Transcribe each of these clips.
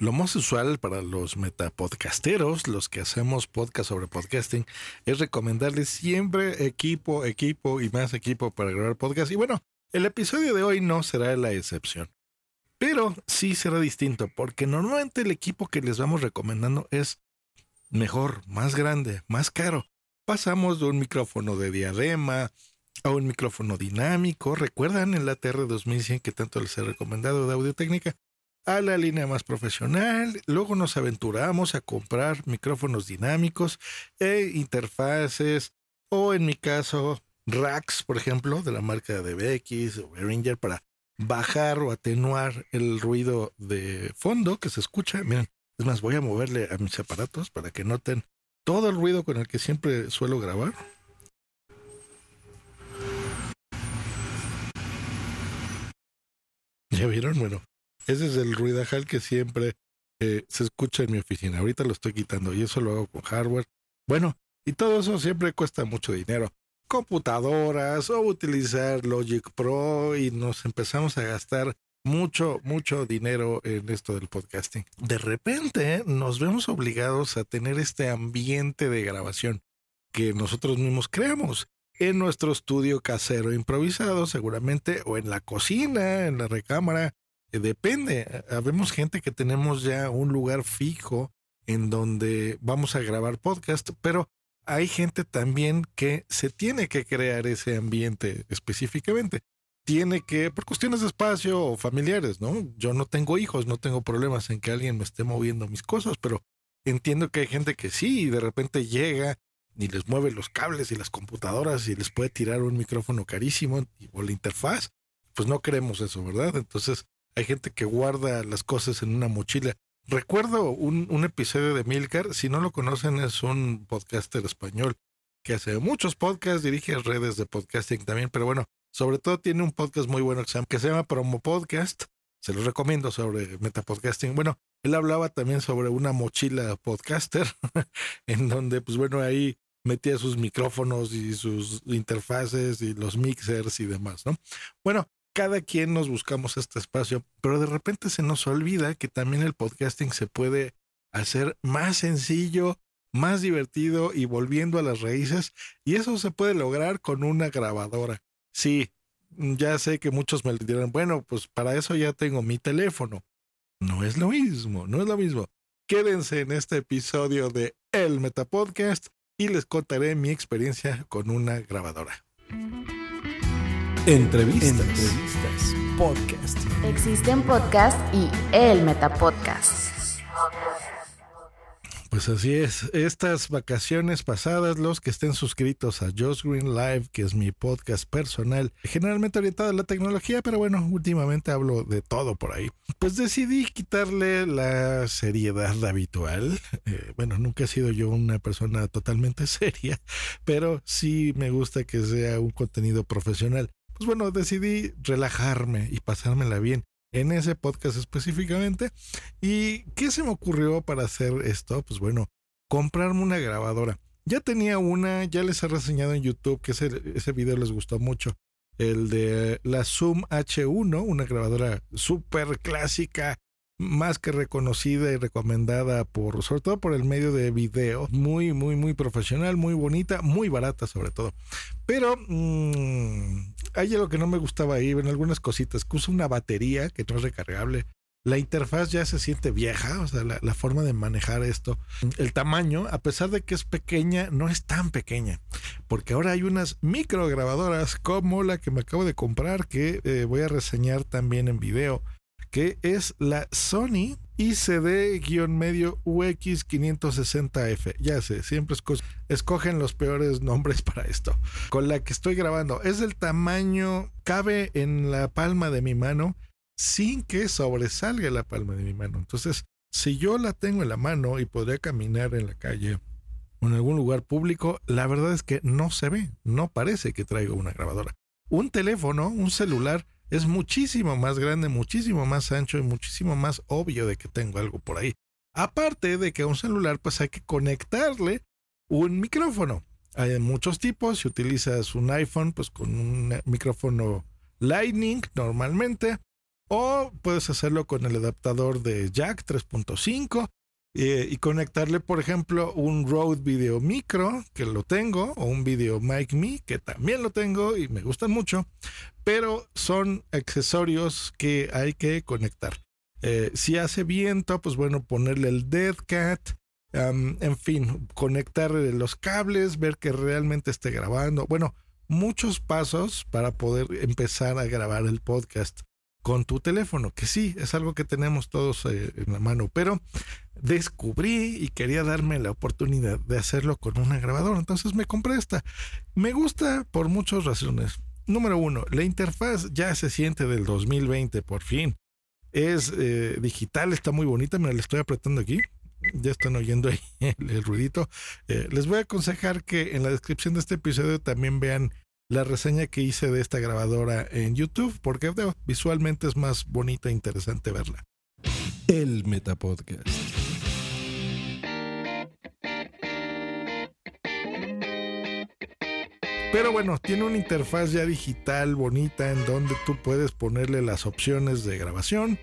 Lo más usual para los metapodcasteros, los que hacemos podcast sobre podcasting, es recomendarles siempre equipo, equipo y más equipo para grabar podcast. Y bueno, el episodio de hoy no será la excepción. Pero sí será distinto, porque normalmente el equipo que les vamos recomendando es mejor, más grande, más caro. Pasamos de un micrófono de diadema a un micrófono dinámico. ¿Recuerdan el ATR 2100 que tanto les he recomendado de audio técnica? A la línea más profesional. Luego nos aventuramos a comprar micrófonos dinámicos e interfaces o en mi caso racks, por ejemplo, de la marca de BX o Behringer para bajar o atenuar el ruido de fondo que se escucha. Miren, es más, voy a moverle a mis aparatos para que noten todo el ruido con el que siempre suelo grabar. ¿Ya vieron? Bueno, ese es el ruidajal que siempre eh, se escucha en mi oficina. Ahorita lo estoy quitando y eso lo hago con hardware. Bueno, y todo eso siempre cuesta mucho dinero. Computadoras o utilizar Logic Pro y nos empezamos a gastar mucho, mucho dinero en esto del podcasting. De repente nos vemos obligados a tener este ambiente de grabación que nosotros mismos creamos en nuestro estudio casero improvisado, seguramente, o en la cocina, en la recámara, eh, depende. Habemos gente que tenemos ya un lugar fijo en donde vamos a grabar podcast, pero hay gente también que se tiene que crear ese ambiente específicamente. Tiene que, por cuestiones de espacio o familiares, ¿no? Yo no tengo hijos, no tengo problemas en que alguien me esté moviendo mis cosas, pero entiendo que hay gente que sí, y de repente llega y les mueve los cables y las computadoras y les puede tirar un micrófono carísimo o la interfaz. Pues no queremos eso, ¿verdad? Entonces, hay gente que guarda las cosas en una mochila. Recuerdo un, un episodio de Milcar, si no lo conocen, es un podcaster español que hace muchos podcasts, dirige redes de podcasting también, pero bueno, sobre todo tiene un podcast muy bueno que se llama, Promo Podcast. Se los recomiendo sobre metapodcasting. Bueno, él hablaba también sobre una mochila podcaster, en donde, pues bueno, ahí metía sus micrófonos y sus interfaces y los mixers y demás, ¿no? Bueno, cada quien nos buscamos este espacio, pero de repente se nos olvida que también el podcasting se puede hacer más sencillo, más divertido y volviendo a las raíces, y eso se puede lograr con una grabadora. Sí, ya sé que muchos me dirán, bueno, pues para eso ya tengo mi teléfono. No es lo mismo, no es lo mismo. Quédense en este episodio de El Metapodcast y les contaré mi experiencia con una grabadora. Entrevistas. Entrevistas. Podcast. Existen podcast y el Metapodcast. Pues así es. Estas vacaciones pasadas, los que estén suscritos a Josh Green Live, que es mi podcast personal, generalmente orientado a la tecnología, pero bueno, últimamente hablo de todo por ahí. Pues decidí quitarle la seriedad habitual. Eh, bueno, nunca he sido yo una persona totalmente seria, pero sí me gusta que sea un contenido profesional. Pues bueno, decidí relajarme y pasármela bien en ese podcast específicamente. ¿Y qué se me ocurrió para hacer esto? Pues bueno, comprarme una grabadora. Ya tenía una, ya les he reseñado en YouTube que ese, video les gustó mucho. El de la Zoom H1, una grabadora súper clásica, más que reconocida y recomendada por, sobre todo por el medio de video, muy, muy, muy profesional, muy bonita, muy barata sobre todo. Pero mmm, hay algo que no me gustaba ahí, en algunas cositas, que usa una batería que no es recargable. La interfaz ya se siente vieja, o sea, la, forma de manejar esto. El tamaño, a pesar de que es pequeña, no es tan pequeña, porque ahora hay unas micro grabadoras como la que me acabo de comprar, que eh, voy a reseñar también en video que es la Sony ICD-medio UX560F. Ya sé, siempre esco escogen los peores nombres para esto. Con la que estoy grabando. Es del tamaño, cabe en la palma de mi mano sin que sobresalga la palma de mi mano. Entonces, si yo la tengo en la mano y podría caminar en la calle o en algún lugar público, la verdad es que no se ve, no parece que traigo una grabadora. Un teléfono, un celular, es muchísimo más grande, muchísimo más ancho y muchísimo más obvio de que tengo algo por ahí. Aparte de que a un celular pues hay que conectarle un micrófono. Hay muchos tipos, si utilizas un iPhone pues con un micrófono Lightning normalmente o puedes hacerlo con el adaptador de jack 3.5 eh, y conectarle, por ejemplo, un Rode Video Micro, que lo tengo, o un Video Mic Me, que también lo tengo y me gustan mucho, pero son accesorios que hay que conectar. Eh, si hace viento, pues bueno, ponerle el Dead Cat, um, en fin, conectar los cables, ver que realmente esté grabando. Bueno, muchos pasos para poder empezar a grabar el podcast con tu teléfono, que sí, es algo que tenemos todos eh, en la mano, pero descubrí y quería darme la oportunidad de hacerlo con una grabadora, entonces me compré esta. Me gusta por muchas razones. Número uno, la interfaz ya se siente del 2020, por fin. Es eh, digital, está muy bonita, me la estoy apretando aquí. Ya están oyendo ahí el, el ruidito. Eh, les voy a aconsejar que en la descripción de este episodio también vean la reseña que hice de esta grabadora en YouTube, porque visualmente es más bonita e interesante verla. El Metapodcast. Pero bueno, tiene una interfaz ya digital bonita en donde tú puedes ponerle las opciones de grabación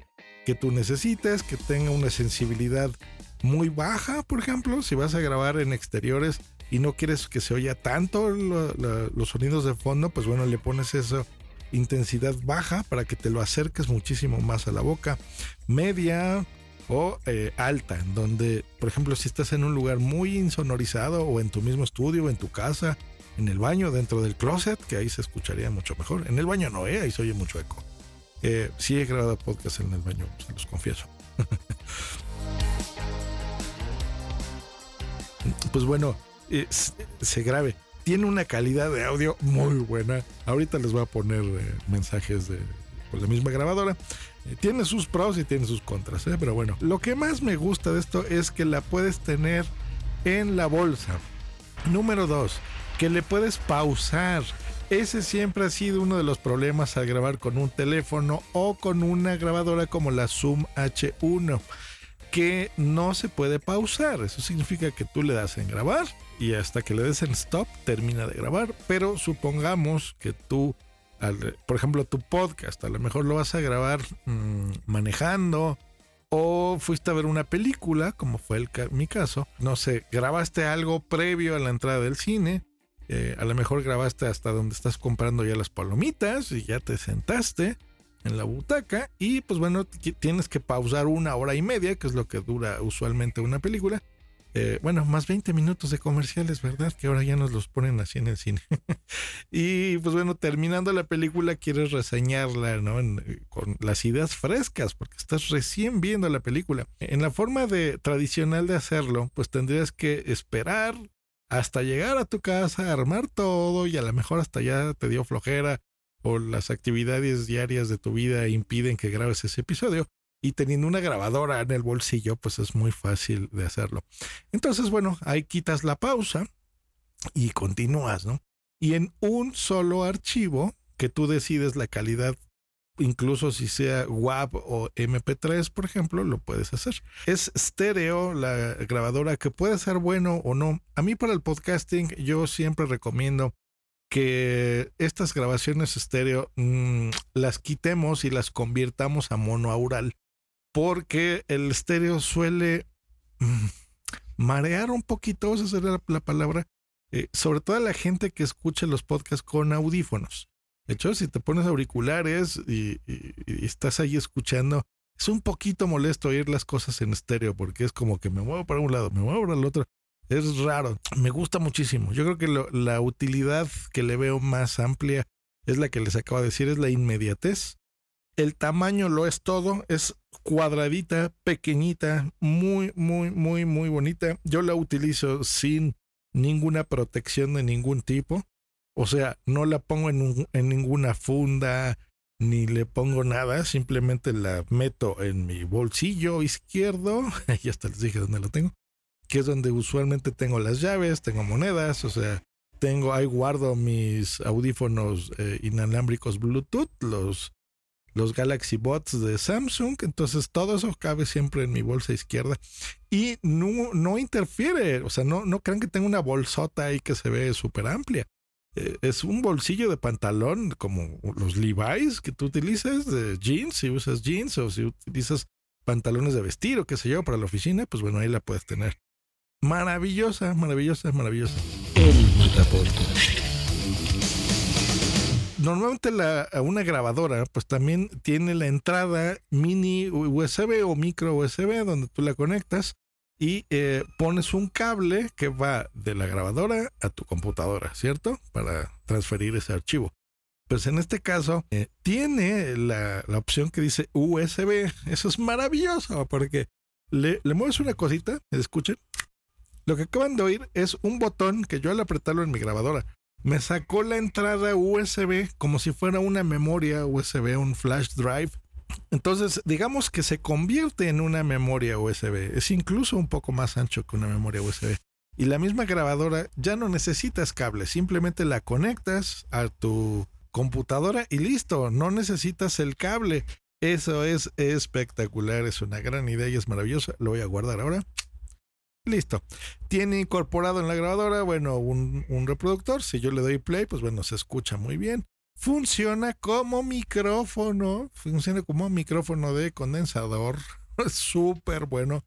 que tú necesites, que tenga una sensibilidad muy baja, por ejemplo, si vas a grabar en exteriores y no quieres que se oya tanto lo, lo, los sonidos de fondo, pues bueno, le pones esa intensidad baja para que te lo acerques muchísimo más a la boca, media o eh, alta, donde, por ejemplo, si estás en un lugar muy insonorizado o en tu mismo estudio o en tu casa, en el baño, dentro del closet, que ahí se escucharía mucho mejor. En el baño no, ¿eh? ahí se oye mucho eco. Eh, sí he grabado podcast en el baño, se los confieso. pues bueno, se grabe. Tiene una calidad de audio muy buena. Ahorita les voy a poner eh, mensajes de por la misma grabadora. Eh, tiene sus pros y tiene sus contras, ¿eh? pero bueno. Lo que más me gusta de esto es que la puedes tener en la bolsa. Número dos, que le puedes pausar. Ese siempre ha sido uno de los problemas al grabar con un teléfono o con una grabadora como la Zoom H1 que no se puede pausar. Eso significa que tú le das en grabar y hasta que le des en stop termina de grabar. Pero supongamos que tú, por ejemplo, tu podcast, a lo mejor lo vas a grabar mmm, manejando o fuiste a ver una película, como fue mi caso. No sé, grabaste algo previo a la entrada del cine. Eh, a lo mejor grabaste hasta donde estás comprando ya las palomitas y ya te sentaste en la butaca y pues bueno, tienes que pausar una hora y media, que es lo que dura usualmente una película. Eh, bueno, más 20 minutos de comerciales, ¿verdad? Que ahora ya nos los ponen así en el cine. y pues bueno, terminando la película, quieres reseñarla, ¿no? Eh, con las ideas frescas, porque estás recién viendo la película. En la forma de tradicional de hacerlo, pues tendrías que esperar hasta llegar a tu casa, armar todo y a lo mejor hasta ya te dio flojera o las actividades diarias de tu vida impiden que grabes ese episodio. Y teniendo una grabadora en el bolsillo, pues es muy fácil de hacerlo. Entonces, bueno, ahí quitas la pausa y continúas, ¿no? Y en un solo archivo que tú decides la calidad, incluso si sea WAV o MP3, por ejemplo, lo puedes hacer. Es estéreo la grabadora que puede ser bueno o no. A mí para el podcasting yo siempre recomiendo que estas grabaciones estéreo mmm, las quitemos y las convirtamos a monoaural porque el estéreo suele mm, marear un poquito, esa sería la, la palabra, eh, sobre todo a la gente que escucha los podcasts con audífonos. De hecho, si te pones auriculares y, y- y estás ahí escuchando, es un poquito molesto oír las cosas en estéreo porque es como que me muevo para un lado, me muevo para el otro. Es raro. Me gusta muchísimo. Yo creo que la utilidad que le veo más amplia es la que les acabo de decir, es la inmediatez. El tamaño lo es todo, es cuadradita, pequeñita, muy, muy, muy, muy bonita. Yo la utilizo sin ninguna protección de ningún tipo. O sea, no la pongo en, en ninguna funda, ni le pongo nada, simplemente la meto en mi bolsillo izquierdo, y hasta les dije dónde lo tengo, que es donde usualmente tengo las llaves, tengo monedas, o sea, tengo, ahí guardo mis audífonos eh, inalámbricos Bluetooth, los, los Galaxy Bots de Samsung, entonces todo eso cabe siempre en mi bolsa izquierda y no, no interfiere, o sea, no, no crean que tengo una bolsota ahí que se ve súper amplia. Eh, es un bolsillo de pantalón como los Levi's que tú utilizas de jeans, si usas jeans o si utilizas pantalones de vestir o qué sé yo para la oficina, pues bueno, ahí la puedes tener. Maravillosa, maravillosa, maravillosa. El Metapodcast. Normalmente la, una grabadora pues también tiene la entrada mini USB o micro USB donde tú la conectas y eh, pones un cable que va de la grabadora a tu computadora, ¿cierto? Para transferir ese archivo. Pues en este caso eh, tiene la, la opción que dice USB. Eso es maravilloso porque le, le mueves una cosita, escuchen. Lo que acaban de oír es un botón que yo al apretarlo en mi grabadora me sacó la entrada USB como si fuera una memoria USB, un flash drive. Entonces, digamos que se convierte en una memoria USB. Es incluso un poco más ancho que una memoria USB. Y la misma grabadora ya no necesitas cable, simplemente la conectas a tu computadora y listo, no necesitas el cable. Eso es espectacular, es una gran idea y es maravillosa. Lo voy a guardar ahora. Listo. Tiene incorporado en la grabadora, bueno, un, un reproductor. Si yo le doy play, pues bueno, se escucha muy bien. Funciona como micrófono. Funciona como micrófono de condensador. Súper bueno.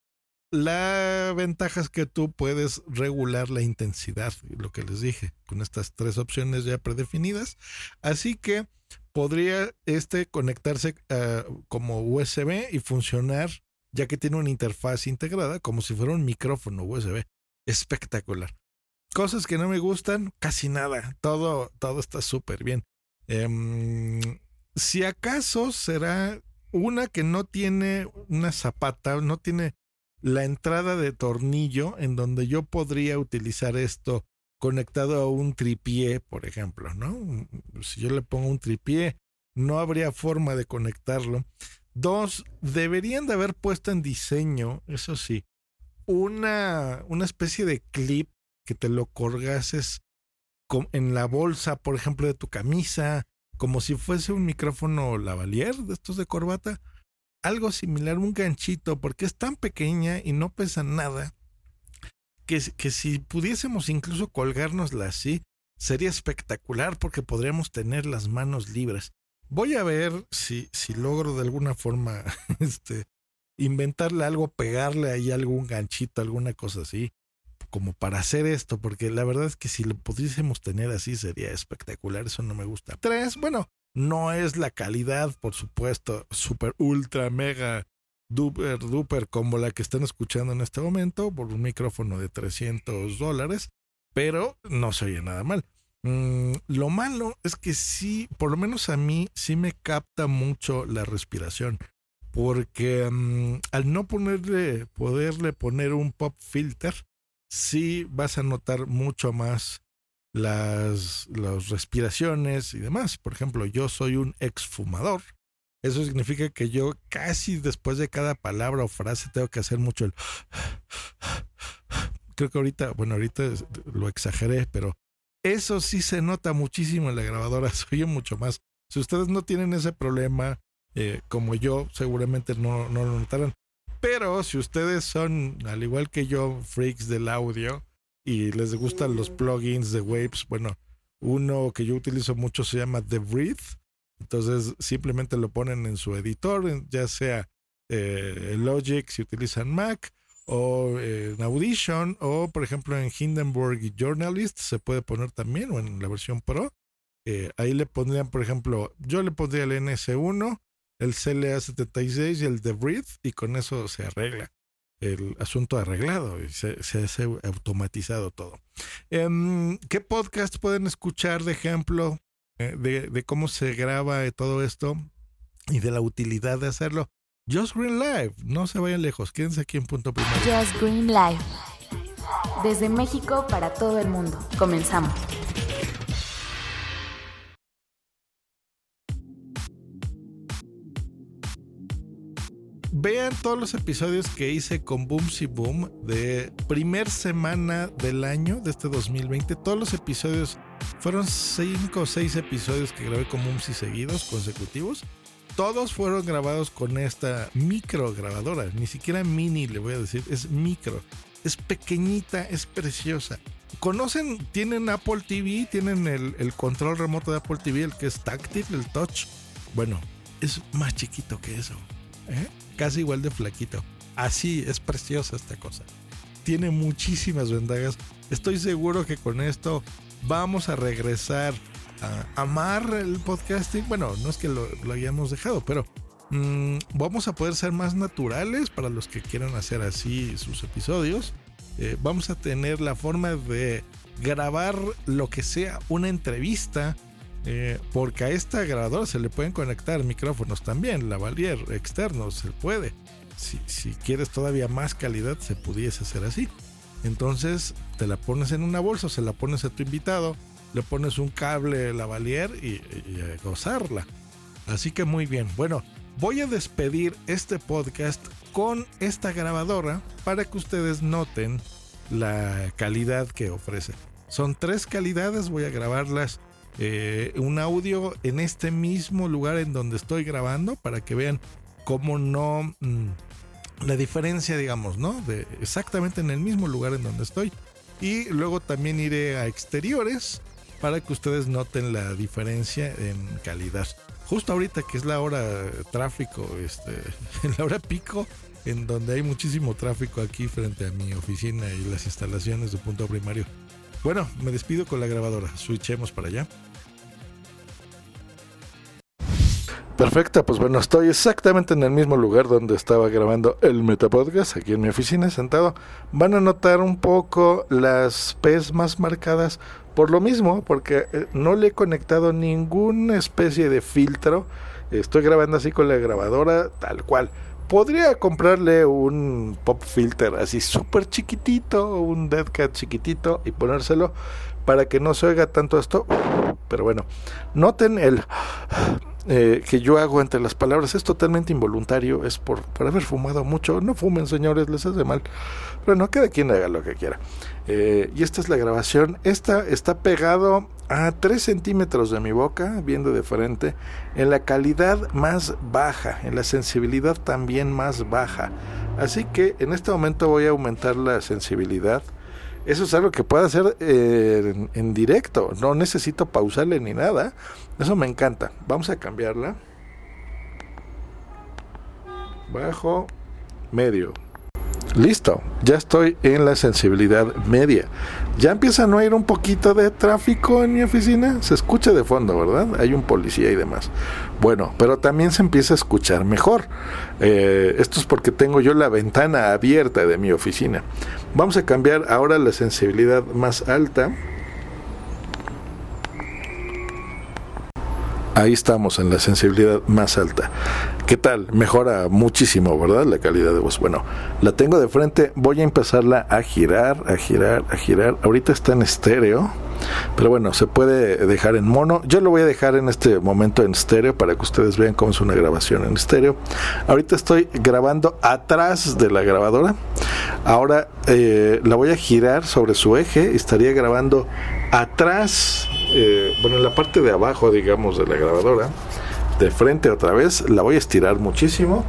La ventaja es que tú puedes regular la intensidad, lo que les dije, con estas tres opciones ya predefinidas. Así que podría este conectarse uh, como USB y funcionar ya que tiene una interfaz integrada como si fuera un micrófono USB. Espectacular. Cosas que no me gustan, casi nada. Todo, todo está súper bien. Eh, si acaso será una que no tiene una zapata, no tiene la entrada de tornillo en donde yo podría utilizar esto conectado a un tripié, por ejemplo, ¿no? Si yo le pongo un tripié, no habría forma de conectarlo. Dos, deberían de haber puesto en diseño, eso sí, una, una especie de clip que te lo colgases en la bolsa, por ejemplo, de tu camisa, como si fuese un micrófono lavalier de estos de corbata. Algo similar, un ganchito, porque es tan pequeña y no pesa nada, que, que si pudiésemos incluso colgárnosla así, sería espectacular porque podríamos tener las manos libres. Voy a ver si, si logro de alguna forma este, inventarle algo, pegarle ahí algún ganchito, alguna cosa así, como para hacer esto, porque la verdad es que si lo pudiésemos tener así sería espectacular, eso no me gusta. Tres, bueno, no es la calidad, por supuesto, super, ultra, mega, duper, duper, como la que están escuchando en este momento, por un micrófono de 300 dólares, pero no se oye nada mal. Mm, lo malo es que sí, por lo menos a mí, sí me capta mucho la respiración. Porque um, al no ponerle, poderle poner un pop filter, sí vas a notar mucho más las, las respiraciones y demás. Por ejemplo, yo soy un exfumador. Eso significa que yo casi después de cada palabra o frase tengo que hacer mucho el... Creo que ahorita, bueno, ahorita lo exageré, pero eso sí se nota muchísimo en la grabadora, se oye mucho más. Si ustedes no tienen ese problema, eh, como yo, seguramente no, no lo notarán. Pero si ustedes son, al igual que yo, freaks del audio y les gustan los plugins de Waves, bueno, uno que yo utilizo mucho se llama The Breathe. Entonces simplemente lo ponen en su editor, ya sea eh, Logic si utilizan Mac, o eh, en Audition, o por ejemplo en Hindenburg Journalist se puede poner también, o en la versión Pro. Eh, ahí le pondrían, por ejemplo, yo le pondría el NS1, el CLA76 y el The Breathe, y con eso se arregla el asunto arreglado y se, se hace automatizado todo. Em, ¿Qué podcast pueden escuchar de ejemplo eh, de, de cómo se graba todo esto y de la utilidad de hacerlo? Just Green Live, no se vayan lejos, quédense aquí en punto primero. Just Green Live. Desde México para todo el mundo. Comenzamos. Vean todos los episodios que hice con Booms y Boom de primer semana del año de este 2020. Todos los episodios fueron cinco o seis episodios que grabé con Booms y seguidos, consecutivos. Todos fueron grabados con esta micro grabadora, ni siquiera mini le voy a decir, es micro. Es pequeñita, es preciosa. ¿Conocen? Tienen Apple TV, tienen el, control remoto de Apple TV, el que es táctil, el touch. Bueno, es más chiquito que eso. ¿eh? Casi igual de flaquito. Así es preciosa esta cosa. Tiene muchísimas ventajas. Estoy seguro que con esto vamos a regresar a amar el podcasting. Bueno, no es que lo, hayamos dejado, pero mm, vamos a poder ser más naturales para los que quieran hacer así sus episodios. Eh, vamos a tener la forma de grabar lo que sea una entrevista. eh, porque a esta grabadora se le pueden conectar micrófonos también, lavalier externos, se puede. Si, si quieres todavía más calidad, se pudiese hacer así. Entonces te la pones en una bolsa, se la pones a tu invitado, le pones un cable lavalier y, y gozarla. Así que muy bien. Bueno, voy a despedir este podcast con esta grabadora para que ustedes noten la calidad que ofrece. Son tres calidades, voy a grabarlas eh, un audio en este mismo lugar en donde estoy grabando para que vean cómo no mm, la diferencia, digamos, ¿no? De exactamente en el mismo lugar en donde estoy. Y luego también iré a exteriores para que ustedes noten la diferencia en calidad. Justo ahorita que es la hora tráfico, este, en la hora pico, en donde hay muchísimo tráfico aquí frente a mi oficina y las instalaciones de punto primario. Bueno, me despido con la grabadora. Switchemos para allá. Perfecto, pues bueno, estoy exactamente en el mismo lugar donde estaba grabando el Metapodcast, aquí en mi oficina sentado. Van a notar un poco las P's más marcadas por lo mismo, porque eh, no le he conectado ninguna especie de filtro. Estoy grabando así con la grabadora tal cual. Podría comprarle un pop filter así súper chiquitito, un dead cat chiquitito y ponérselo para que no se oiga tanto esto. Pero bueno, noten el eh, que yo hago entre las palabras. Es totalmente involuntario, es por, por haber fumado mucho. No fumen, señores, les hace mal. Pero no, cada quien haga lo que quiera. Eh, y esta es la grabación. Esta está pegado a 3 centímetros de mi boca, viendo de frente, en la calidad más baja, en la sensibilidad también más baja. Así que en este momento voy a aumentar la sensibilidad. Eso es algo que puedo hacer eh, en, en directo. No necesito pausarle ni nada. Eso me encanta. Vamos a cambiarla. Bajo, medio. Listo, ya estoy en la sensibilidad media. Ya empieza a no ir un poquito de tráfico en mi oficina. Se escucha de fondo, ¿verdad? Hay un policía y demás. Bueno, pero también se empieza a escuchar mejor. Eh, esto es porque tengo yo la ventana abierta de mi oficina. Vamos a cambiar ahora la sensibilidad más alta. Ahí estamos en la sensibilidad más alta. ¿Qué tal? Mejora muchísimo, ¿verdad? La calidad de voz. Bueno, la tengo de frente. Voy a empezarla a girar, a girar, a girar. Ahorita está en estéreo. Pero bueno, se puede dejar en mono. Yo lo voy a dejar en este momento en estéreo para que ustedes vean cómo es una grabación en estéreo. Ahorita estoy grabando atrás de la grabadora. Ahora eh, la voy a girar sobre su eje. Estaría grabando atrás, eh, bueno, en la parte de abajo, digamos, de la grabadora. De frente otra vez. La voy a estirar muchísimo.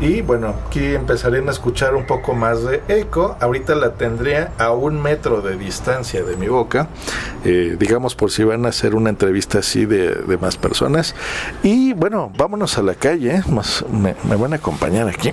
Y bueno, aquí empezarían a escuchar un poco más de eco. Ahorita la tendría a un metro de distancia de mi boca. Eh, digamos por si van a hacer una entrevista así de, de más personas. Y bueno, vámonos a la calle. Más, me, me van a acompañar aquí.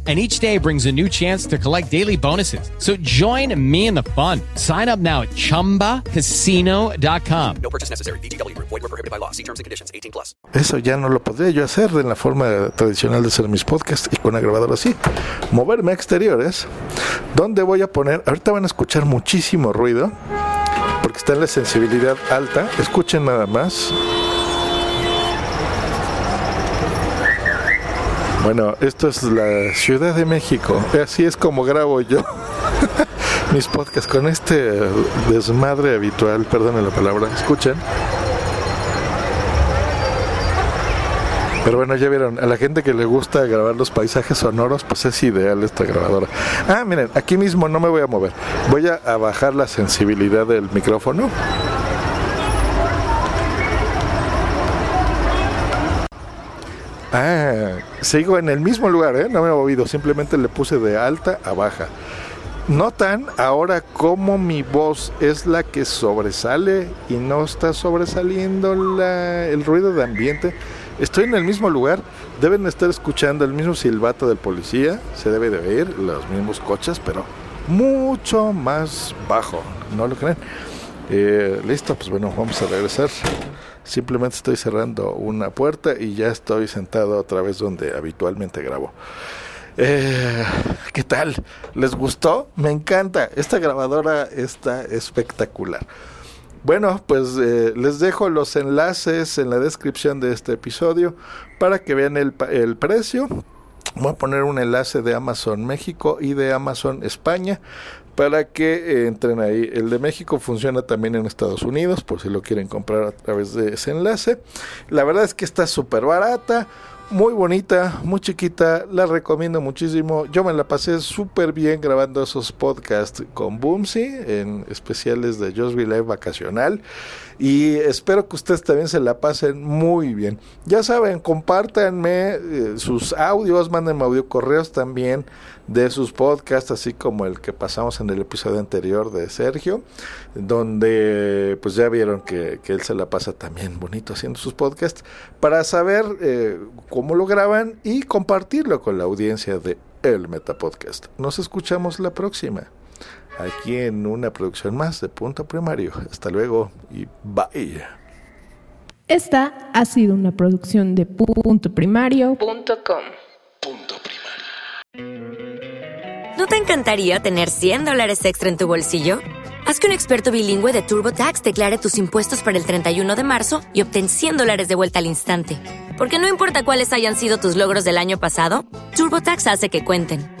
and each day brings a new chance to collect daily bonuses. So join me in the fun. Sign up now at ChumbaCasino.com. No purchase necessary. BGW. Void were prohibited by law. See terms and conditions. 18 plus. Eso ya no lo podría yo hacer en la forma tradicional de hacer mis podcasts y con una grabadora así. Moverme a exteriores, donde voy a poner, ahorita van a escuchar muchísimo ruido, porque está en la sensibilidad alta. Escuchen nada más. Bueno, esto es la Ciudad de México. Así es como grabo yo mis podcasts con este desmadre habitual. Perdonen la palabra. Escuchen. Pero bueno, ya vieron, a la gente que le gusta grabar los paisajes sonoros, pues es ideal esta grabadora. Ah, miren, aquí mismo no me voy a mover. Voy a, a bajar la sensibilidad del micrófono. Ah, sigo en el mismo lugar, ¿eh? No me he movido, simplemente le puse de alta a baja. Notan ahora cómo mi voz es la que sobresale y no está sobresaliendo la- el ruido de ambiente. Estoy en el mismo lugar, deben estar escuchando el mismo silbato del policía, se debe de oír los mismos coches, pero mucho más bajo, ¿no lo creen? Eh, Listo, pues bueno, vamos a regresar. Simplemente estoy cerrando una puerta y ya estoy sentado otra vez donde habitualmente grabo. Eh, ¿Qué tal? ¿Les gustó? Me encanta. Esta grabadora está espectacular. Bueno, pues eh, les dejo los enlaces en la descripción de este episodio para que vean el, el precio. Voy a poner un enlace de Amazon México y de Amazon España para que eh, entren ahí. El de México funciona también en Estados Unidos, por si lo quieren comprar a través de ese enlace. La verdad es que está súper barata, muy bonita, muy chiquita, la recomiendo muchísimo. Yo me la pasé súper bien grabando esos podcasts con Boomsy en especiales de Just Live vacacional. Y espero que ustedes también se la pasen muy bien. Ya saben, compártanme eh, sus audios, mándenme audio correos también de sus podcasts, así como el que pasamos en el episodio anterior de Sergio, donde pues ya vieron que, que él se la pasa también bonito haciendo sus podcasts, para saber eh, cómo lo graban y compartirlo con la audiencia de El Meta Podcast. Nos escuchamos la próxima aquí en una producción más de Punto Primario. Hasta luego y bye. Esta ha sido una producción de puntoprimario.com. ¿No te encantaría tener 100 dólares extra en tu bolsillo? Haz que un experto bilingüe de TurboTax declare tus impuestos para el 31 de marzo y obtén 100 dólares de vuelta al instante. Porque no importa cuáles hayan sido tus logros del año pasado, TurboTax hace que cuenten.